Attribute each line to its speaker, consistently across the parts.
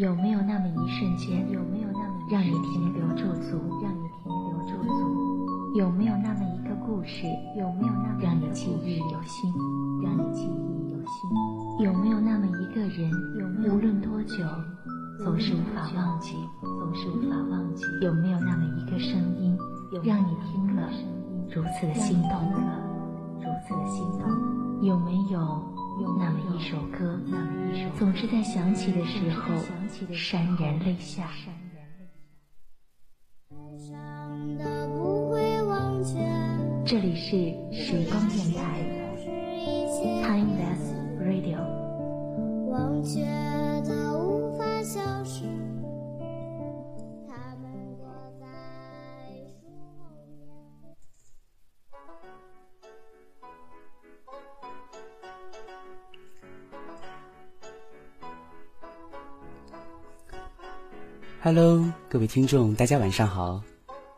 Speaker 1: 有没有那么一瞬间，有没有那么让你停留驻足，让你停留驻足？有没有那么一个故事，有没有那么让你记忆犹新，让你记忆犹新？有没有那么一个人，有没有无论多久，总是无法忘记，总是无法忘记？有没有那么一个声音，让你听了如此的心动，如此的心动？有没有？有那么一首歌，总是在想起的时候潸然泪下。这里是时光电台
Speaker 2: Hello，各位听众，大家晚上好，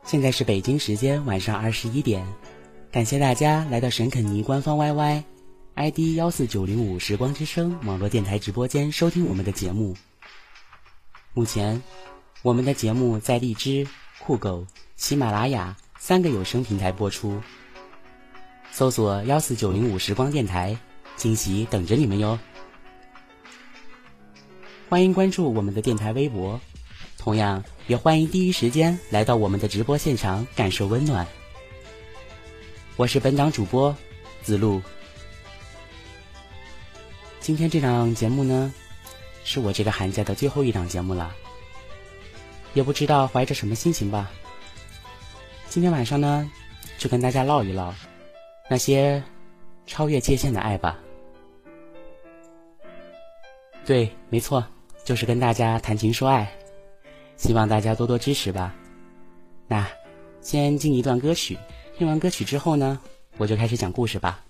Speaker 2: 现在是北京时间晚上二十一点，感谢大家来到沈肯尼官方 YY，ID 幺四九零五时光之声网络电台直播间收听我们的节目。目前，我们的节目在荔枝、酷狗、喜马拉雅三个有声平台播出，搜索幺四九零五时光电台，惊喜等着你们哟！欢迎关注我们的电台微博。同样也欢迎第一时间来到我们的直播现场，感受温暖。我是本档主播子路。今天这档节目呢，是我这个寒假的最后一档节目了，也不知道怀着什么心情吧。今天晚上呢，就跟大家唠一唠那些超越界限的爱吧。对，没错，就是跟大家谈情说爱。希望大家多多支持吧。那先听一段歌曲，听完歌曲之后呢，我就开始讲故事吧。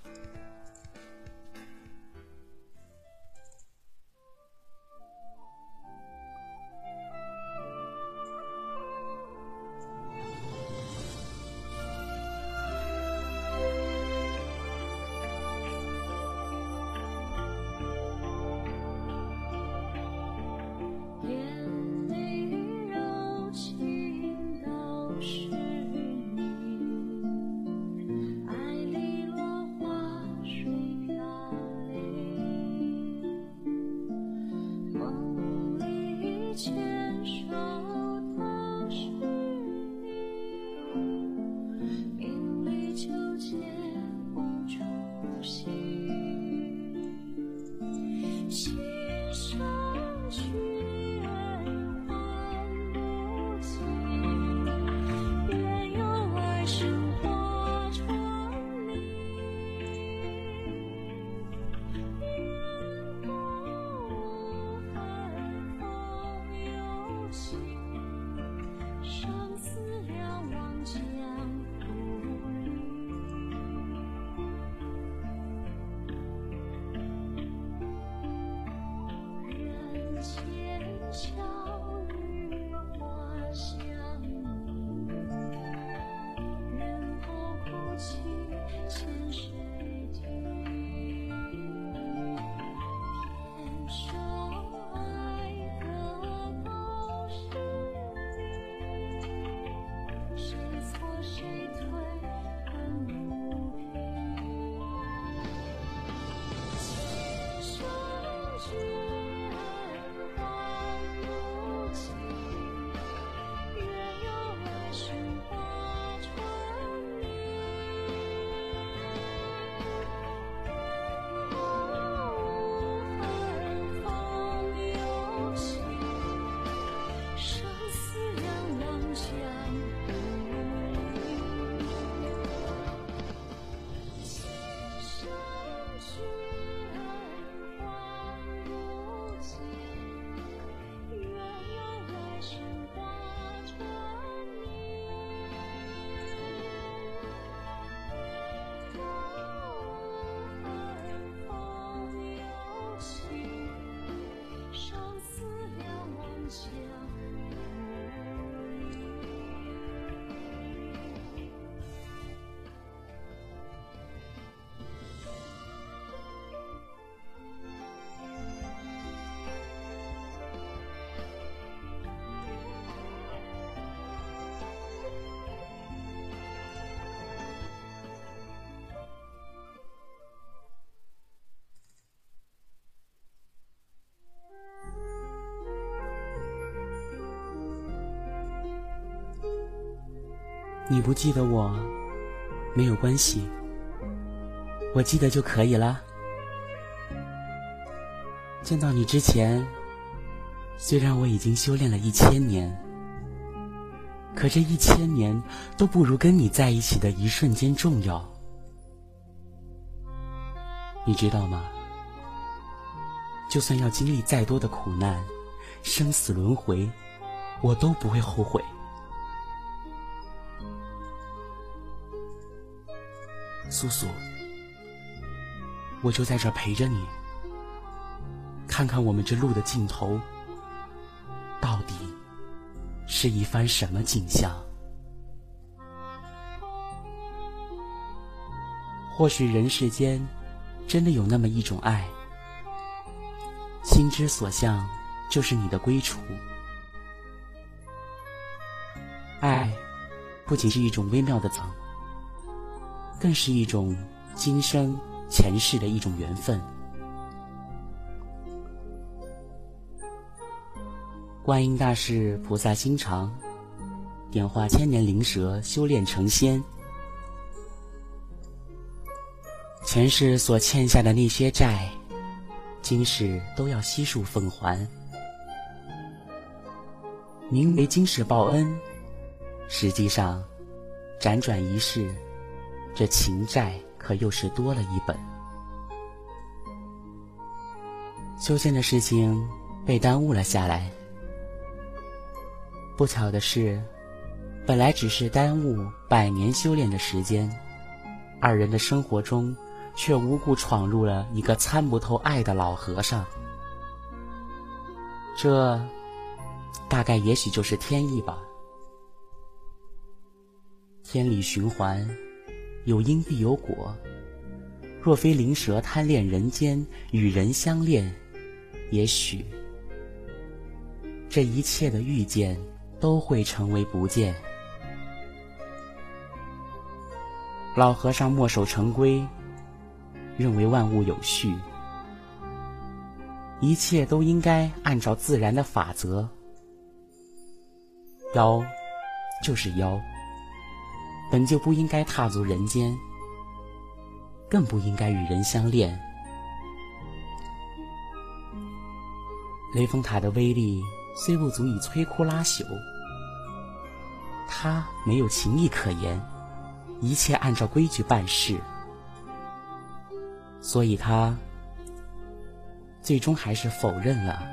Speaker 3: 你不记得我，没有关系，我记得就可以了。见到你之前，虽然我已经修炼了一千年，可这一千年都不如跟你在一起的一瞬间重要。你知道吗？就算要经历再多的苦难，生死轮回，我都不会后悔。苏苏，我就在这陪着你，看看我们这路的尽头，到底是一番什么景象？或许人世间真的有那么一种爱，心之所向，就是你的归处。爱，不仅是一种微妙的藏。更是一种今生前世的一种缘分。观音大士菩萨心肠，点化千年灵蛇，修炼成仙。前世所欠下的那些债，今世都要悉数奉还。名为今世报恩，实际上辗转一世。这情债可又是多了一本。修仙的事情被耽误了下来。不巧的是，本来只是耽误百年修炼的时间，二人的生活中却无故闯入了一个参不透爱的老和尚。这大概也许就是天意吧。天理循环。有因必有果，若非灵蛇贪恋人间，与人相恋，也许这一切的遇见都会成为不见。老和尚墨守成规，认为万物有序，一切都应该按照自然的法则。妖，就是妖。本就不应该踏足人间，更不应该与人相恋。雷峰塔的威力虽不足以摧枯拉朽，他没有情义可言，一切按照规矩办事，所以他最终还是否认了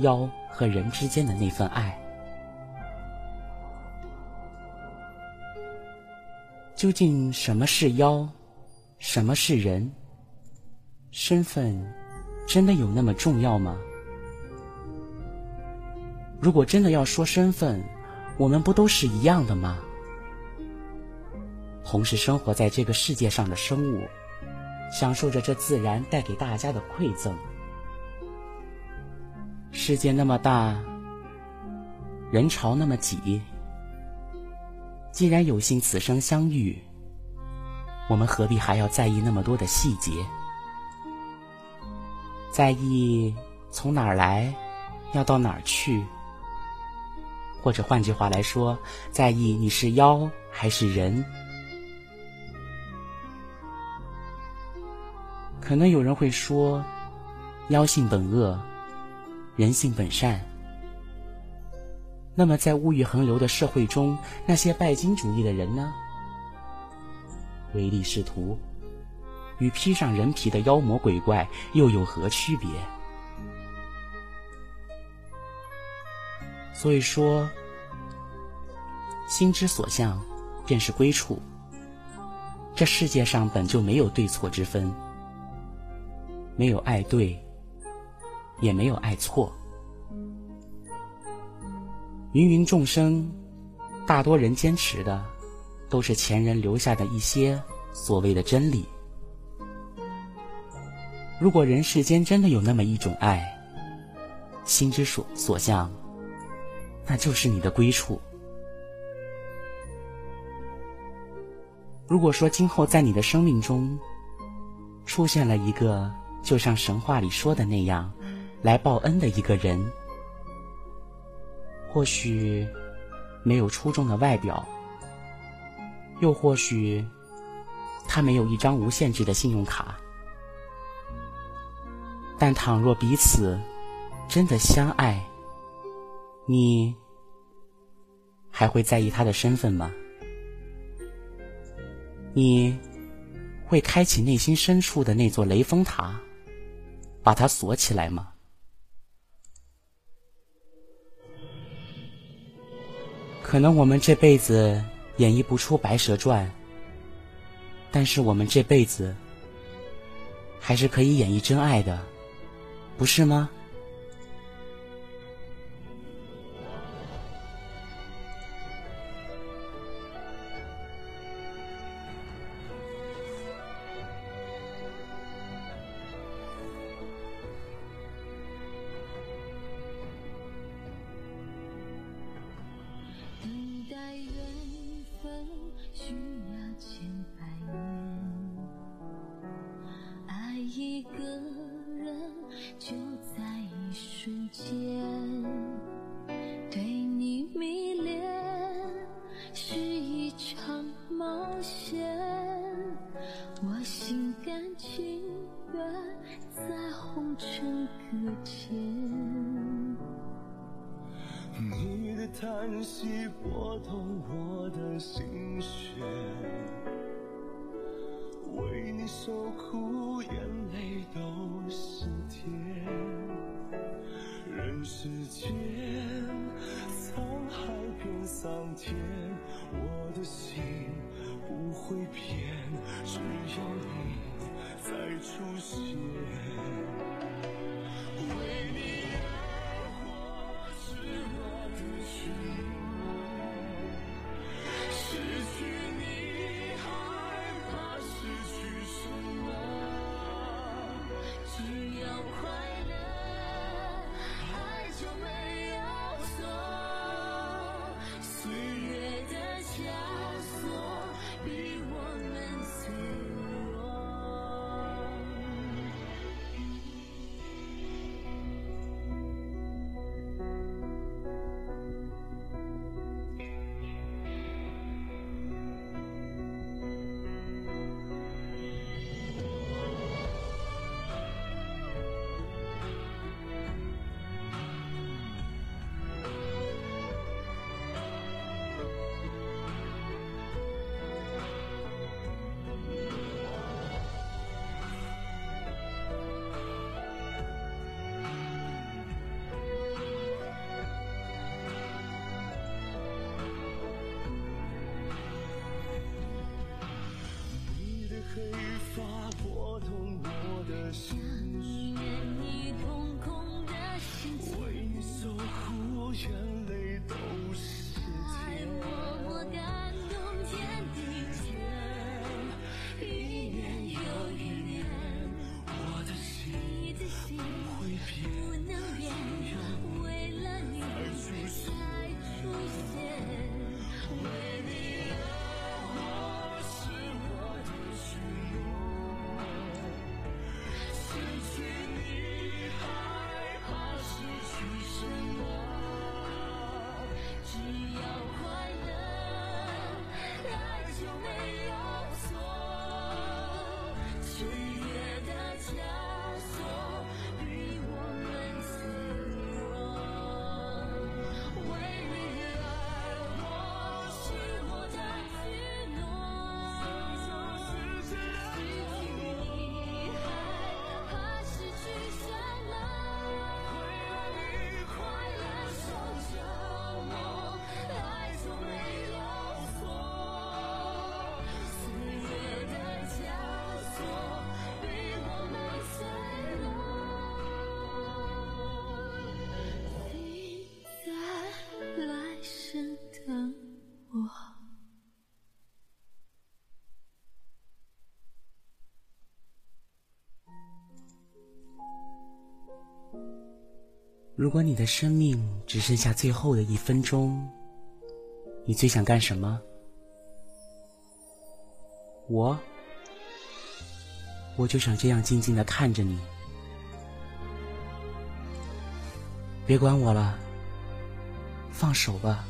Speaker 3: 妖和人之间的那份爱。究竟什么是妖，什么是人？身份真的有那么重要吗？如果真的要说身份，我们不都是一样的吗？同是生活在这个世界上的生物，享受着这自然带给大家的馈赠。世界那么大，人潮那么挤。既然有幸此生相遇，我们何必还要在意那么多的细节？在意从哪儿来，要到哪儿去？或者换句话来说，在意你是妖还是人？可能有人会说，妖性本恶，人性本善。那么，在物欲横流的社会中，那些拜金主义的人呢？唯利是图，与披上人皮的妖魔鬼怪又有何区别？所以说，心之所向，便是归处。这世界上本就没有对错之分，没有爱对，也没有爱错。芸芸众生，大多人坚持的都是前人留下的一些所谓的真理。如果人世间真的有那么一种爱，心之所所向，那就是你的归处。如果说今后在你的生命中出现了一个就像神话里说的那样来报恩的一个人。或许没有出众的外表，又或许，他没有一张无限制的信用卡。但倘若彼此真的相爱，你还会在意他的身份吗？你会开启内心深处的那座雷峰塔，把它锁起来吗？可能我们这辈子演绎不出《白蛇传》，但是我们这辈子还是可以演绎真爱的，不是吗？
Speaker 2: 我痛我的心
Speaker 3: 如果你的生命只剩下最后的一分钟，你最想干什么？我，我就想这样静静的看着你，别管我了，放手吧，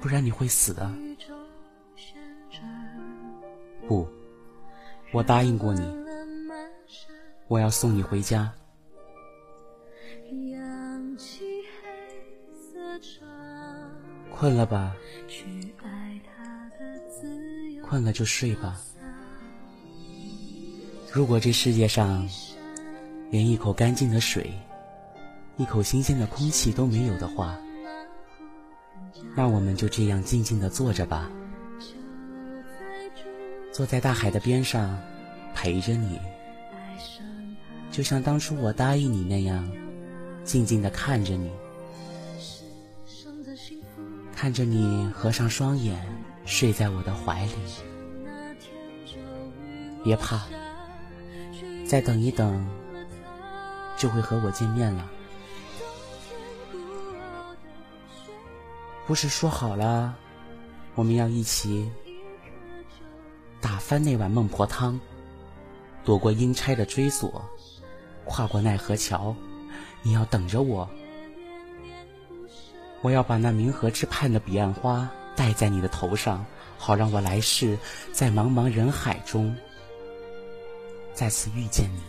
Speaker 3: 不然你会死的。不，我答应过你，我要送你回家。困了吧？困了就睡吧。如果这世界上连一口干净的水、一口新鲜的空气都没有的话，那我们就这样静静的坐着吧，坐在大海的边上，陪着你，就像当初我答应你那样，静静的看着你。看着你合上双眼，睡在我的怀里。别怕，再等一等，就会和我见面了。不是说好了，我们要一起打翻那碗孟婆汤，躲过阴差的追索，跨过奈何桥。你要等着我。我要把那冥河之畔的彼岸花戴在你的头上，好让我来世在茫茫人海中再次遇见你。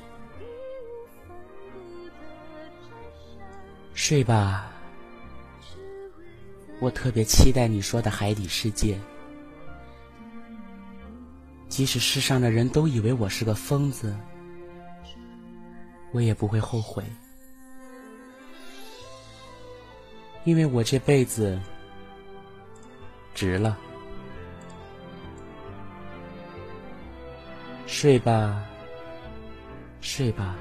Speaker 3: 睡吧，我特别期待你说的海底世界。即使世上的人都以为我是个疯子，我也不会后悔。因为我这辈子值了，睡吧，睡吧，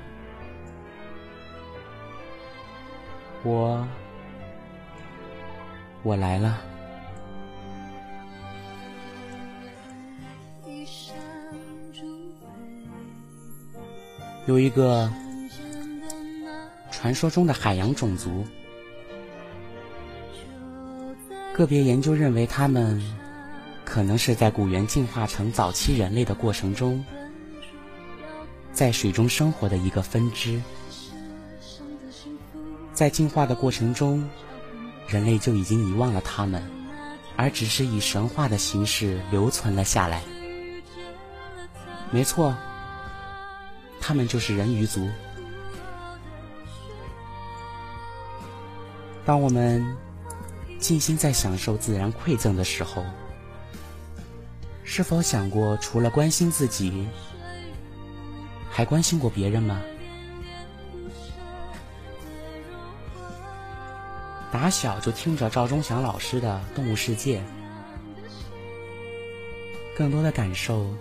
Speaker 3: 我我来了。有一个传说中的海洋种族。个别研究认为，他们可能是在古猿进化成早期人类的过程中，在水中生活的一个分支。在进化的过程中，人类就已经遗忘了他们，而只是以神话的形式留存了下来。没错，他们就是人鱼族。当我们。静心在享受自然馈赠的时候，是否想过，除了关心自己，还关心过别人吗？打小就听着赵忠祥老师的《动物世界》，更多的感受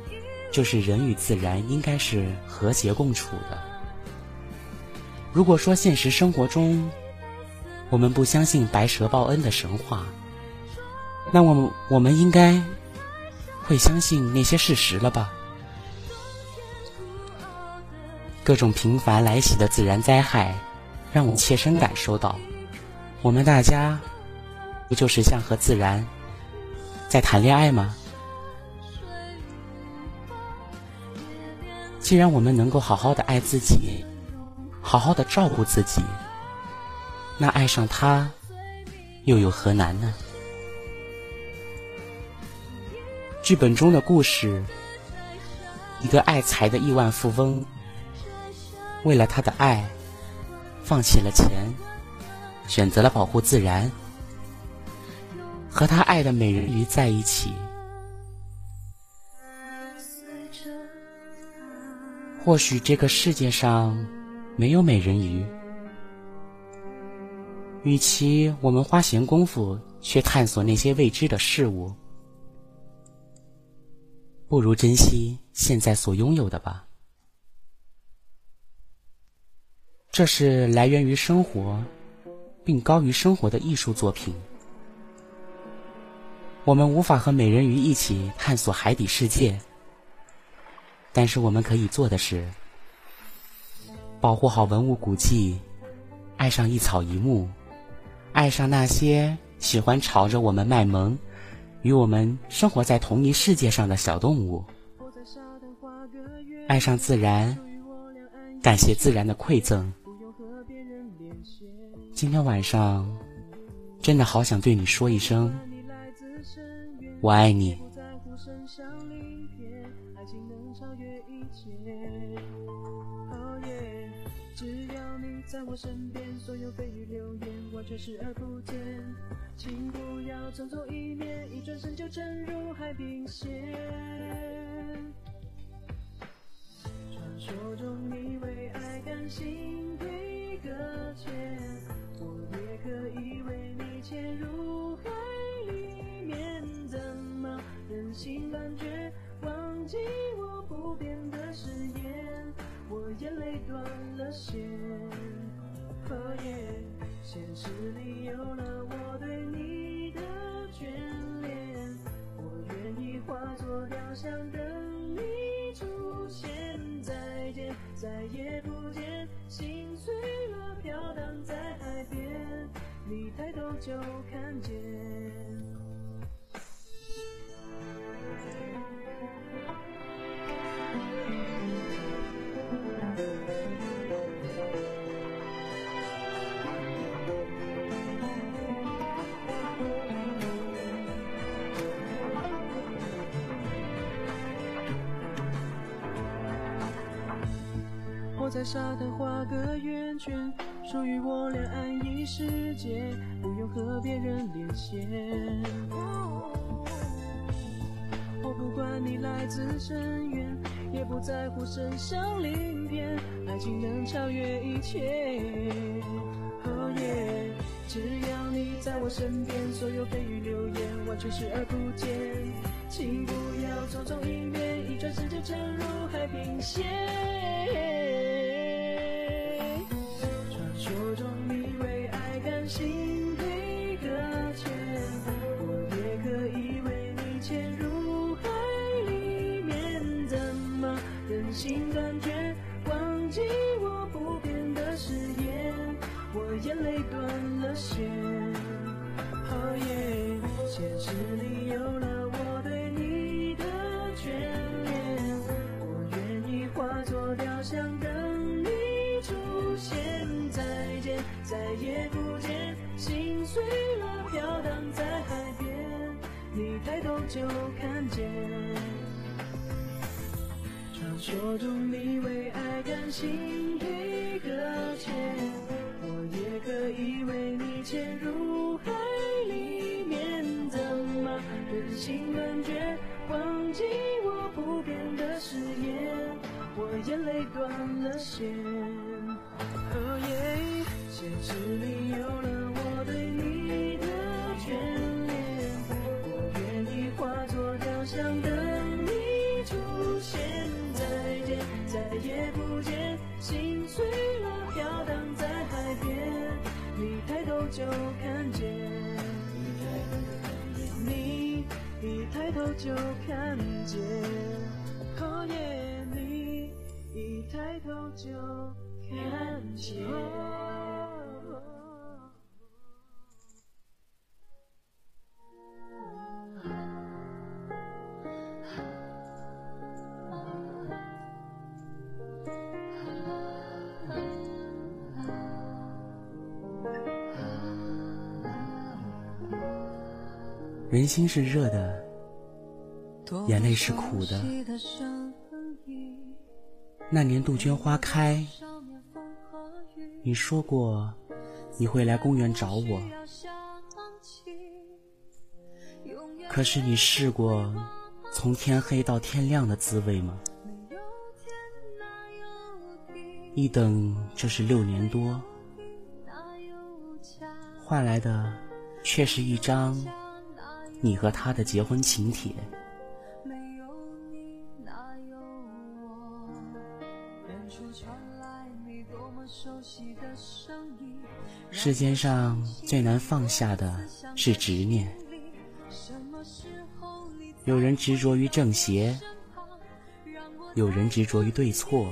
Speaker 3: 就是人与自然应该是和谐共处的。如果说现实生活中，我们不相信白蛇报恩的神话，那我们我们应该会相信那些事实了吧？各种频繁来袭的自然灾害，让我切身感受到，我们大家不就是像和自然在谈恋爱吗？既然我们能够好好的爱自己，好好的照顾自己。那爱上他，又有何难呢？剧本中的故事，一个爱财的亿万富翁，为了他的爱，放弃了钱，选择了保护自然，和他爱的美人鱼在一起。或许这个世界上没有美人鱼。与其我们花闲工夫去探索那些未知的事物，不如珍惜现在所拥有的吧。这是来源于生活，并高于生活的艺术作品。我们无法和美人鱼一起探索海底世界，但是我们可以做的是，保护好文物古迹，爱上一草一木。爱上那些喜欢朝着我们卖萌、与我们生活在同一世界上的小动物，爱上自然，感谢自然的馈赠。今天晚上，真的好想对你说一声，我爱你。
Speaker 4: 在我身边，所有蜚语流言完全视而不见。请不要匆匆一面，一转身就沉入海平线。传说中你为爱甘心被搁浅，我也可以为你潜入海里面，怎么忍心断绝？忘记我不变的誓言，我眼泪断了线。哦耶，现实里有了我对你的眷恋，我愿意化作雕像等你出现。再见，再也不见，心碎了飘荡在海边，你抬头就看见。在沙滩画个圆圈，属于我俩安逸世界，不用和别人连线。我不管你来自深渊，也不在乎身上鳞片，爱情能超越一切。哦耶，只要你在我身边，所有蜚语流言完全视而不见。请不要匆匆一面，一转身就沉入海平线。我中你为爱甘心被搁浅，我也可以为你潜入海里面，怎么忍心断绝？忘记我不变的誓言，我眼泪断了线。哦耶，现实里抬头就看见。传说中你为爱甘心被搁浅，我也可以为你潜入海里面，怎么忍心断绝？忘记我不变的誓言，我眼泪断了线。哦耶，现实里就看见。你一抬头就看见，哦耶，你一抬头就看见。
Speaker 3: 人心是热的，眼泪是苦的。那年杜鹃花开，你说过你会来公园找我，可是你试过从天黑到天亮的滋味吗？一等就是六年多，换来的却是一张你和他的结婚请帖。世间上最难放下的是执念，有人执着于正邪，有人执着于对错，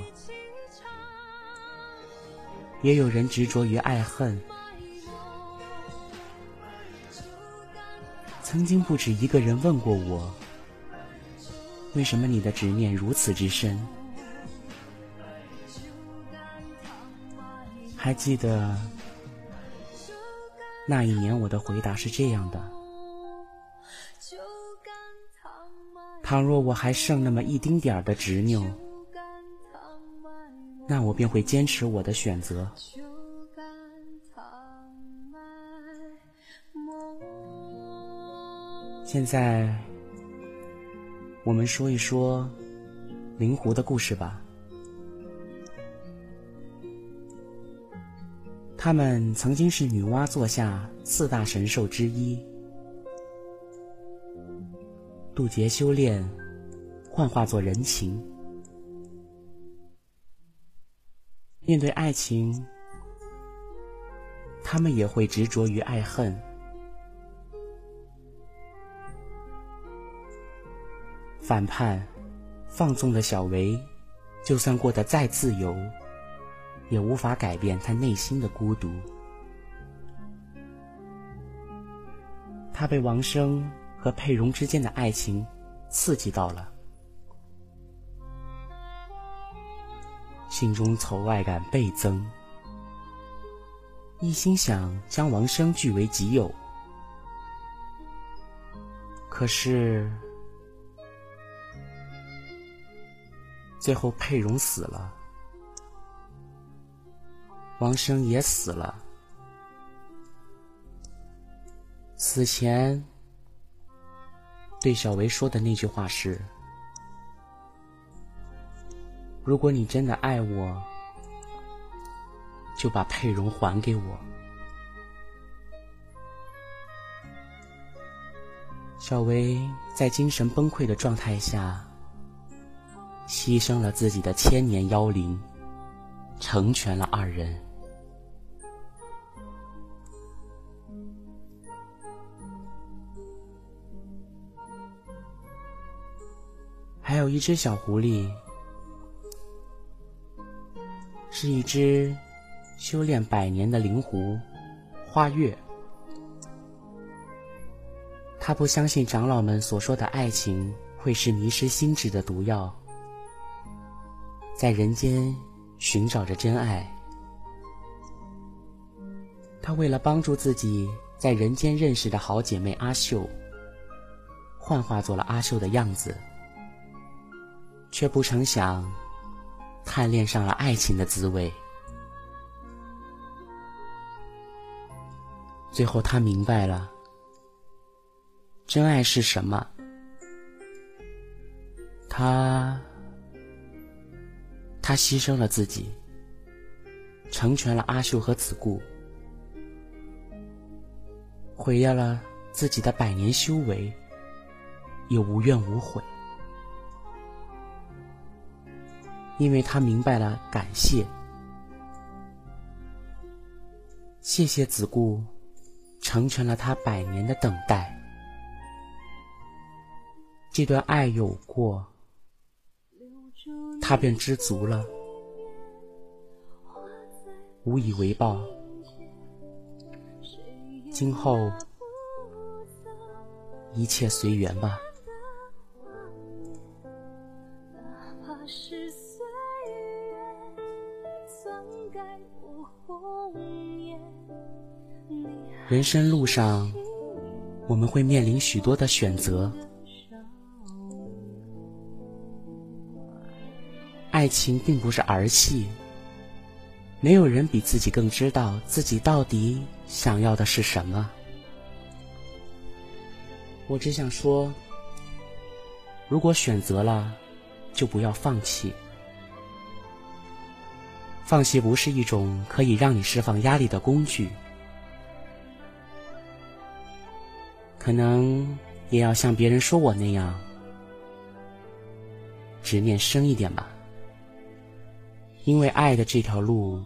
Speaker 3: 也有人执着于爱恨。曾经不止一个人问过我，为什么你的执念如此之深？还记得那一年我的回答是这样的：倘若我还剩那么一丁点儿的执拗，那我便会坚持我的选择，现在，我们说一说灵狐的故事吧。他们曾经是女娲座下四大神兽之一，渡劫修炼，幻化作人情。面对爱情，他们也会执着于爱恨。反叛、放纵的小维，就算过得再自由，也无法改变他内心的孤独。他被王生和佩蓉之间的爱情刺激到了，心中仇外感倍增，一心想将王生据为己有。可是。最后，佩蓉死了，王生也死了。死前对小维说的那句话是：“如果你真的爱我，就把佩蓉还给我。”小维在精神崩溃的状态下。牺牲了自己的千年妖灵，成全了二人。还有一只小狐狸，是一只修炼百年的灵狐花月。他不相信长老们所说的爱情会是迷失心智的毒药。在人间寻找着真爱，他为了帮助自己在人间认识的好姐妹阿秀，幻化做了阿秀的样子，却不成想贪恋上了爱情的滋味。最后，他明白了真爱是什么，他。他牺牲了自己，成全了阿秀和子固，毁掉了自己的百年修为，也无怨无悔，因为他明白了感谢，谢谢子固，成全了他百年的等待，这段爱有过。他便知足了，无以为报。今后一切随缘吧。人生路上，我们会面临许多的选择。爱情并不是儿戏，没有人比自己更知道自己到底想要的是什么。我只想说，如果选择了，就不要放弃。放弃不是一种可以让你释放压力的工具，可能也要像别人说我那样，执念深一点吧。因为爱的这条路，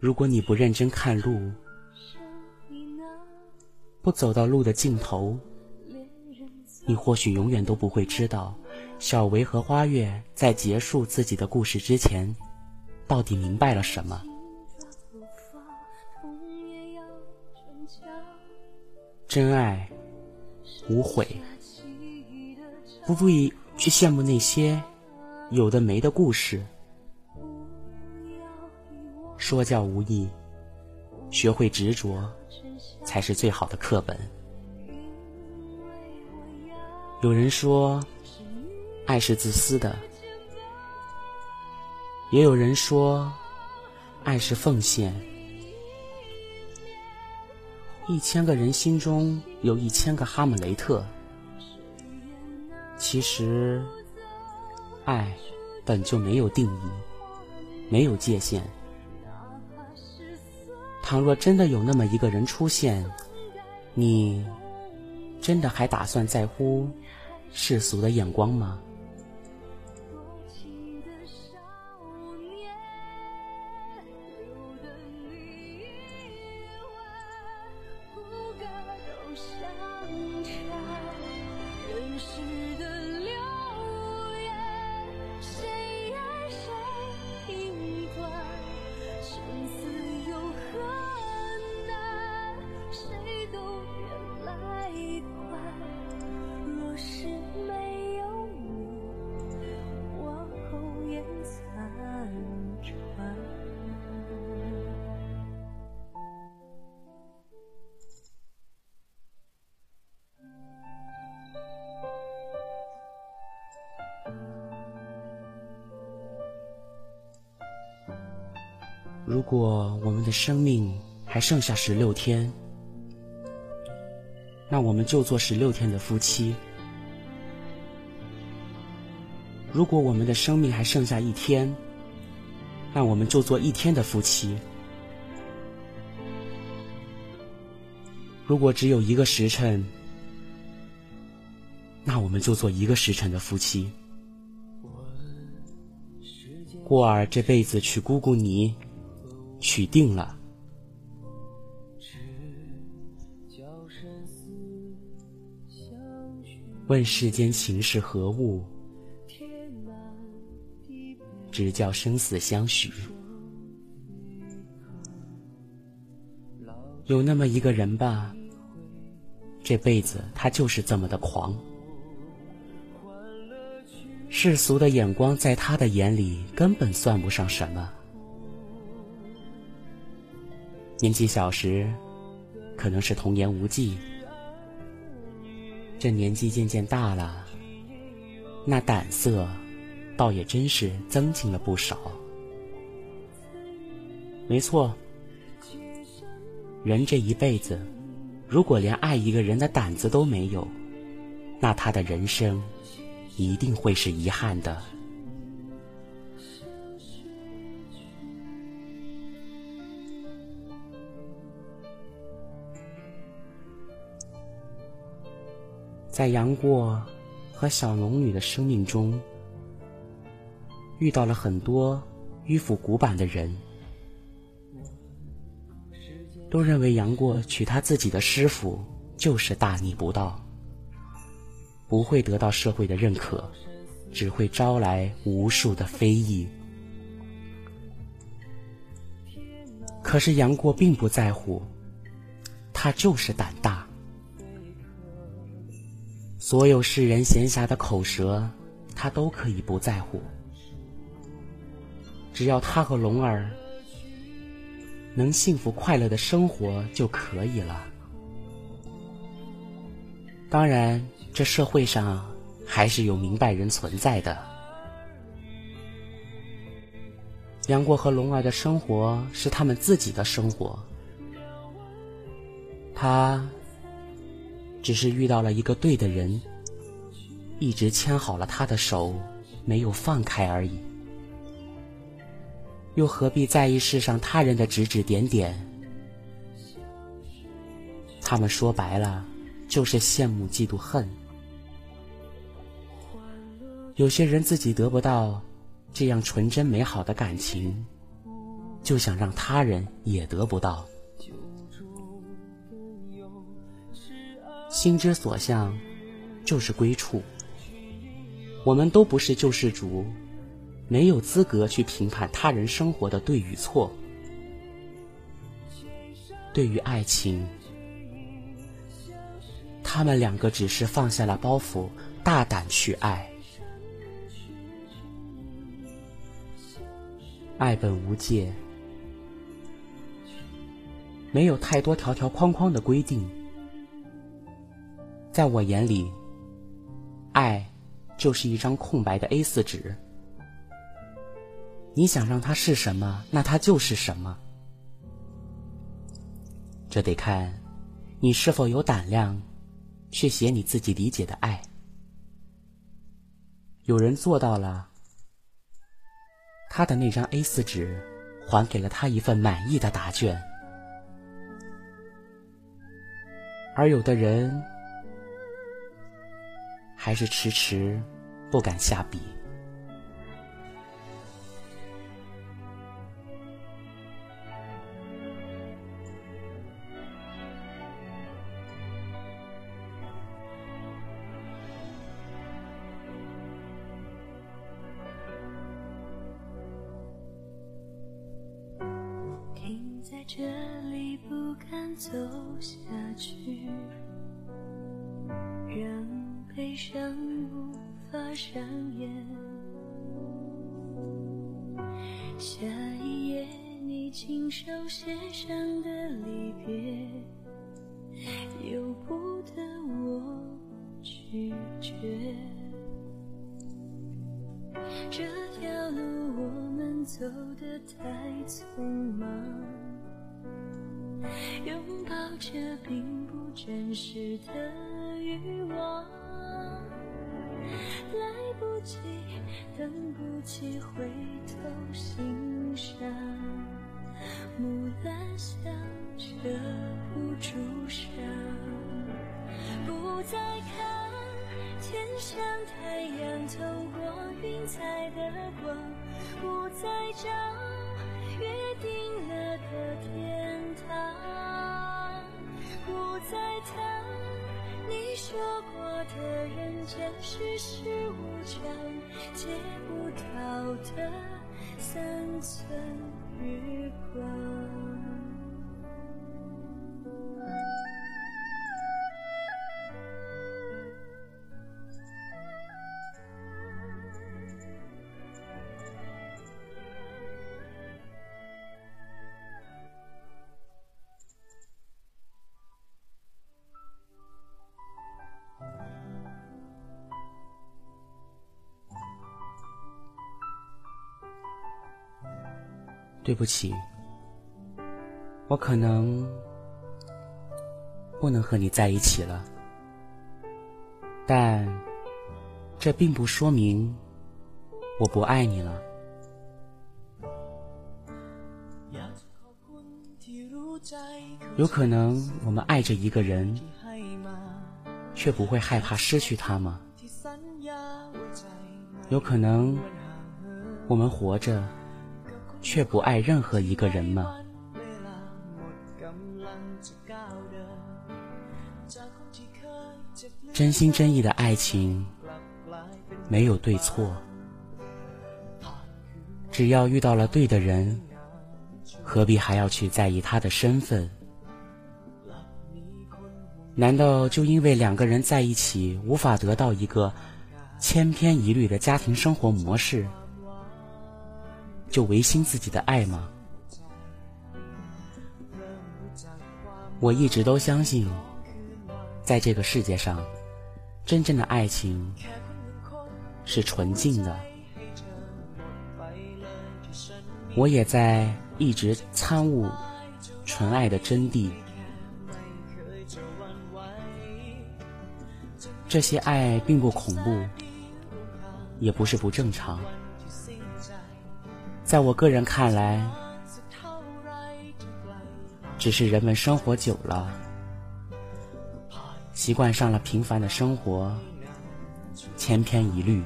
Speaker 3: 如果你不认真看路，不走到路的尽头，你或许永远都不会知道，小维和花月在结束自己的故事之前，到底明白了什么。真爱无悔，不必去羡慕那些有的没的故事。说教无益，学会执着才是最好的课本。有人说，爱是自私的；也有人说，爱是奉献。一千个人心中有一千个哈姆雷特。其实，爱本就没有定义，没有界限。倘若真的有那么一个人出现，你真的还打算在乎世俗的眼光吗？如果我们的生命还剩下十六天，那我们就做十六天的夫妻；如果我们的生命还剩下一天，那我们就做一天的夫妻；如果只有一个时辰，那我们就做一个时辰的夫妻。过儿这辈子娶姑姑你。取定了。问世间情是何物？只叫生死相许。有那么一个人吧，这辈子他就是这么的狂。世俗的眼光在他的眼里根本算不上什么。年纪小时，可能是童言无忌；这年纪渐渐大了，那胆色倒也真是增进了不少。没错，人这一辈子，如果连爱一个人的胆子都没有，那他的人生一定会是遗憾的。在杨过和小龙女的生命中，遇到了很多迂腐古板的人，都认为杨过娶他自己的师傅就是大逆不道，不会得到社会的认可，只会招来无数的非议。可是杨过并不在乎，他就是胆大。所有世人闲暇的口舌，他都可以不在乎。只要他和龙儿能幸福快乐的生活就可以了。当然，这社会上还是有明白人存在的。杨过和龙儿的生活是他们自己的生活，他。只是遇到了一个对的人，一直牵好了他的手，没有放开而已。又何必在意世上他人的指指点点？他们说白了，就是羡慕、嫉妒、恨。有些人自己得不到这样纯真美好的感情，就想让他人也得不到。心之所向，就是归处。我们都不是救世主，没有资格去评判他人生活的对与错。对于爱情，他们两个只是放下了包袱，大胆去爱。爱本无界，没有太多条条框框的规定。在我眼里，爱就是一张空白的 A 四纸。你想让它是什么，那它就是什么。这得看你是否有胆量去写你自己理解的爱？有人做到了，他的那张 A 四纸还给了他一份满意的答卷，而有的人还是迟迟不敢下笔。
Speaker 2: 这里不敢走下去，让悲伤无法上演。下一页你亲手写上的离别，由不得我拒绝。这条路我们走得太匆忙。拥抱着并不真实的欲望，来不及，等不及回头欣赏。木兰香遮不住伤，不再看天上太阳透过云彩的光，不再找约定了的天堂，不再谈你说过的人间世事无常，借不到的三寸日光。
Speaker 3: 对不起，我可能不能和你在一起了，但这并不说明我不爱你了。有可能我们爱着一个人，却不会害怕失去他吗？有可能我们活着。却不爱任何一个人吗？真心真意的爱情没有对错，只要遇到了对的人，何必还要去在意他的身份？难道就因为两个人在一起无法得到一个千篇一律的家庭生活模式？就违心自己的爱吗？我一直都相信，在这个世界上，真正的爱情是纯净的。我也在一直参悟纯爱的真谛。这些爱并不恐怖，也不是不正常。在我个人看来，只是人们生活久了，习惯上了平凡的生活，千篇一律，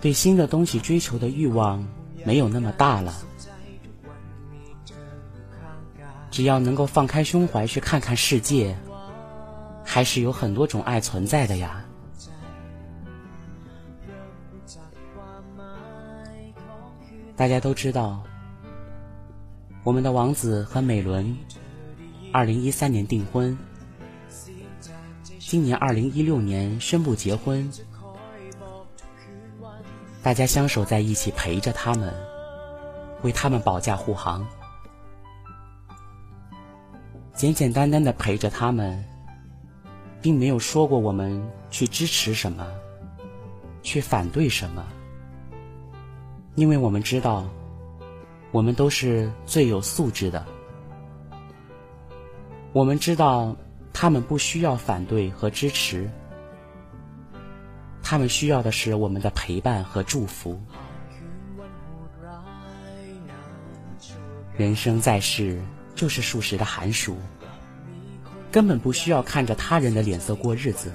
Speaker 3: 对新的东西追求的欲望没有那么大了。只要能够放开胸怀去看看世界，还是有很多种爱存在的呀。大家都知道，我们的王子和美伦，二零一三年订婚，今年二零一六年宣布结婚。大家相守在一起，陪着他们，为他们保驾护航，简简单单的陪着他们，并没有说过我们去支持什么，去反对什么。因为我们知道，我们都是最有素质的。我们知道，他们不需要反对和支持，他们需要的是我们的陪伴和祝福。人生在世，就是数十的寒暑，根本不需要看着他人的脸色过日子。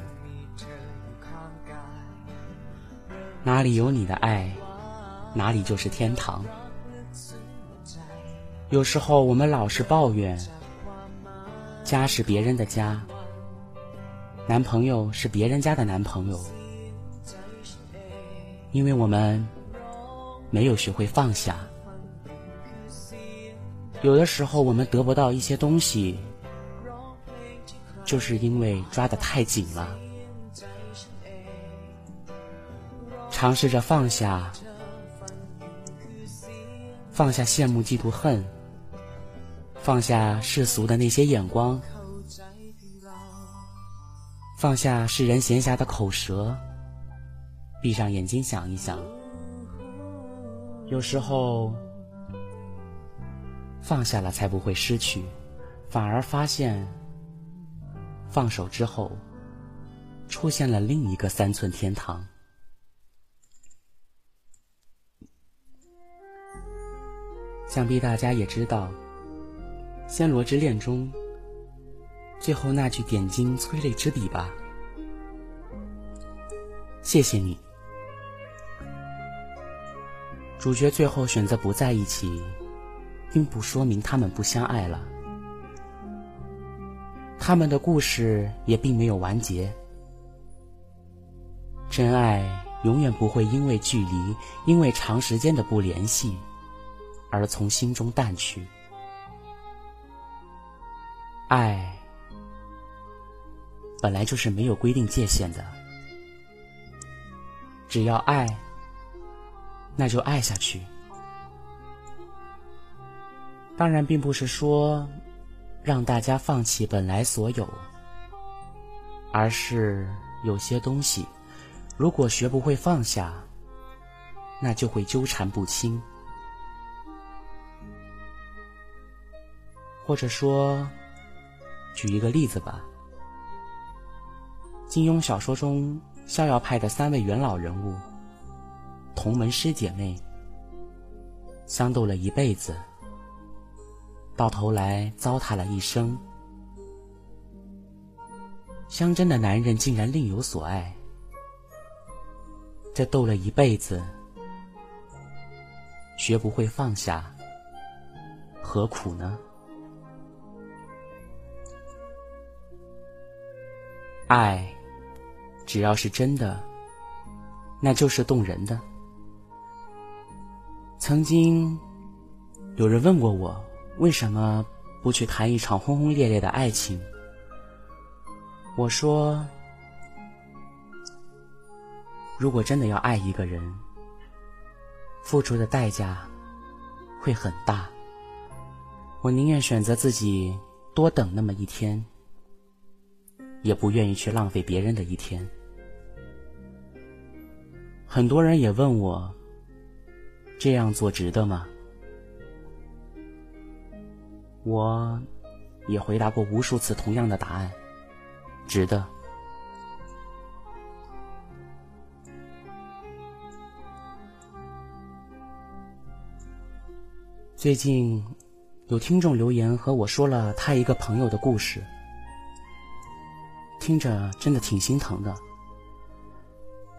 Speaker 3: 哪里有你的爱，哪里就是天堂。有时候我们老是抱怨，家是别人的家，男朋友是别人家的男朋友，因为我们没有学会放下。有的时候我们得不到一些东西，就是因为抓得太紧了。尝试着放下，放下羡慕、嫉妒、恨，放下世俗的那些眼光，放下世人闲暇的口舌，闭上眼睛想一想。有时候，放下了才不会失去，反而发现，放手之后，出现了另一个三寸天堂。想必大家也知道，《暹罗之恋》中最后那句点睛催泪之笔吧。谢谢你。主角最后选择不在一起，并不说明他们不相爱了。他们的故事也并没有完结。真爱永远不会因为距离，因为长时间的不联系。而从心中淡去，爱本来就是没有规定界限的，只要爱，那就爱下去。当然，并不是说让大家放弃本来所有，而是有些东西，如果学不会放下，那就会纠缠不清。或者说，举一个例子吧。金庸小说中逍遥派的三位元老人物，同门师姐妹，相斗了一辈子，到头来糟蹋了一生。相争的男人竟然另有所爱，这斗了一辈子，学不会放下，何苦呢？爱，只要是真的，那就是动人的。曾经有人问过我，为什么不去谈一场轰轰烈烈的爱情？我说，如果真的要爱一个人，付出的代价会很大。我宁愿选择自己多等那么一天。也不愿意去浪费别人的一天。很多人也问我，这样做值得吗？我也回答过无数次同样的答案，值得。最近有听众留言和我说了他一个朋友的故事。听着真的挺心疼的，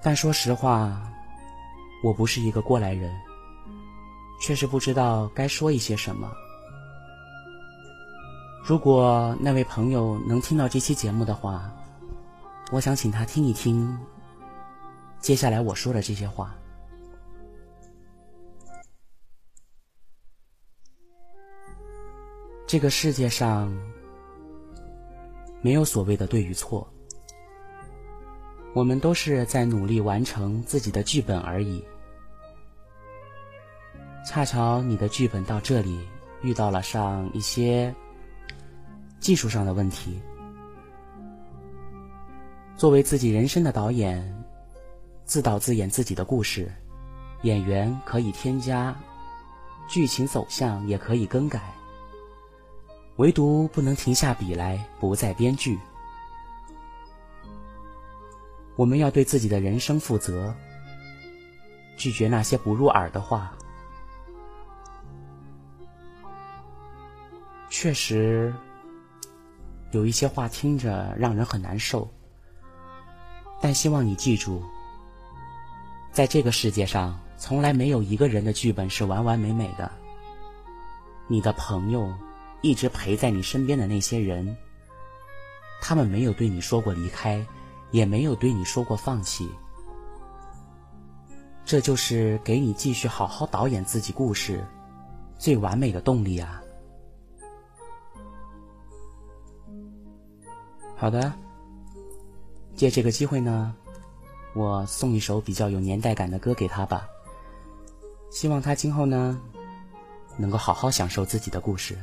Speaker 3: 但说实话，我不是一个过来人，确实不知道该说一些什么。如果那位朋友能听到这期节目的话，我想请他听一听接下来我说的这些话。这个世界上。没有所谓的对与错，我们都是在努力完成自己的剧本而已。恰巧你的剧本到这里遇到了上一些技术上的问题，作为自己人生的导演，自导自演自己的故事，演员可以添加，剧情走向也可以更改。
Speaker 5: 唯独不能停下笔来，不再编剧。我们要对自己的人生负责，拒绝那些不入耳的话。确实，有一些话听着让人很难受，但希望你记住，在这个世界上，从来没有一个人的剧本是完完美美的。你的朋友，一直陪在你身边的那些人，他们没有对你说过离开，也没有对你说过放弃，这就是给你继续好好导演自己故事最完美的动力啊！好的，借这个机会呢，我送一首比较有年代感的歌给他吧。希望他今后呢，能够好好享受自己的故事。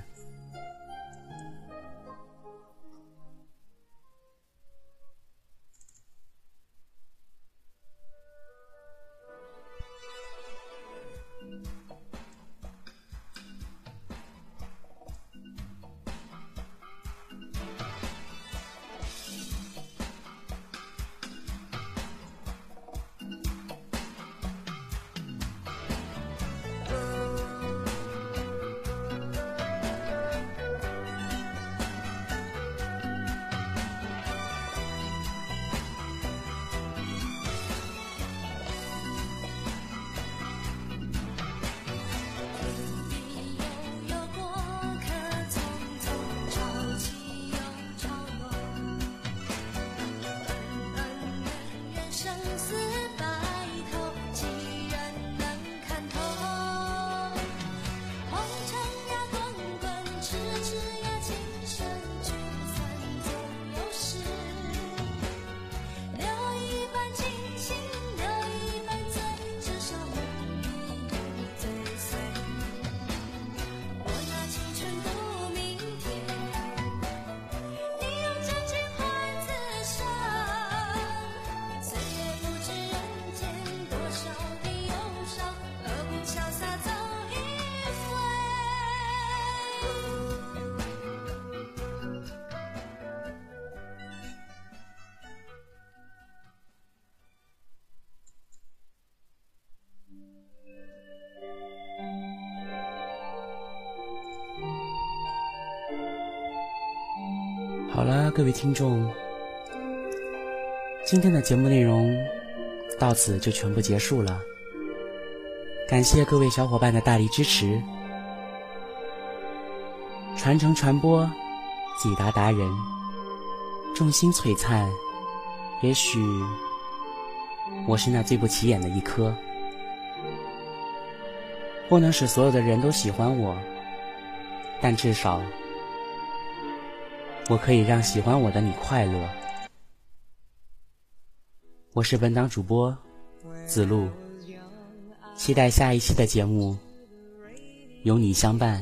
Speaker 5: 好了，各位听众，今天的节目内容到此就全部结束了。感谢各位小伙伴的大力支持，传承传播，几达达人，众星璀璨。也许我是那最不起眼的一颗，不能使所有的人都喜欢我，但至少。我可以让喜欢我的你快乐。我是本档主播子路，期待下一期的节目有你相伴。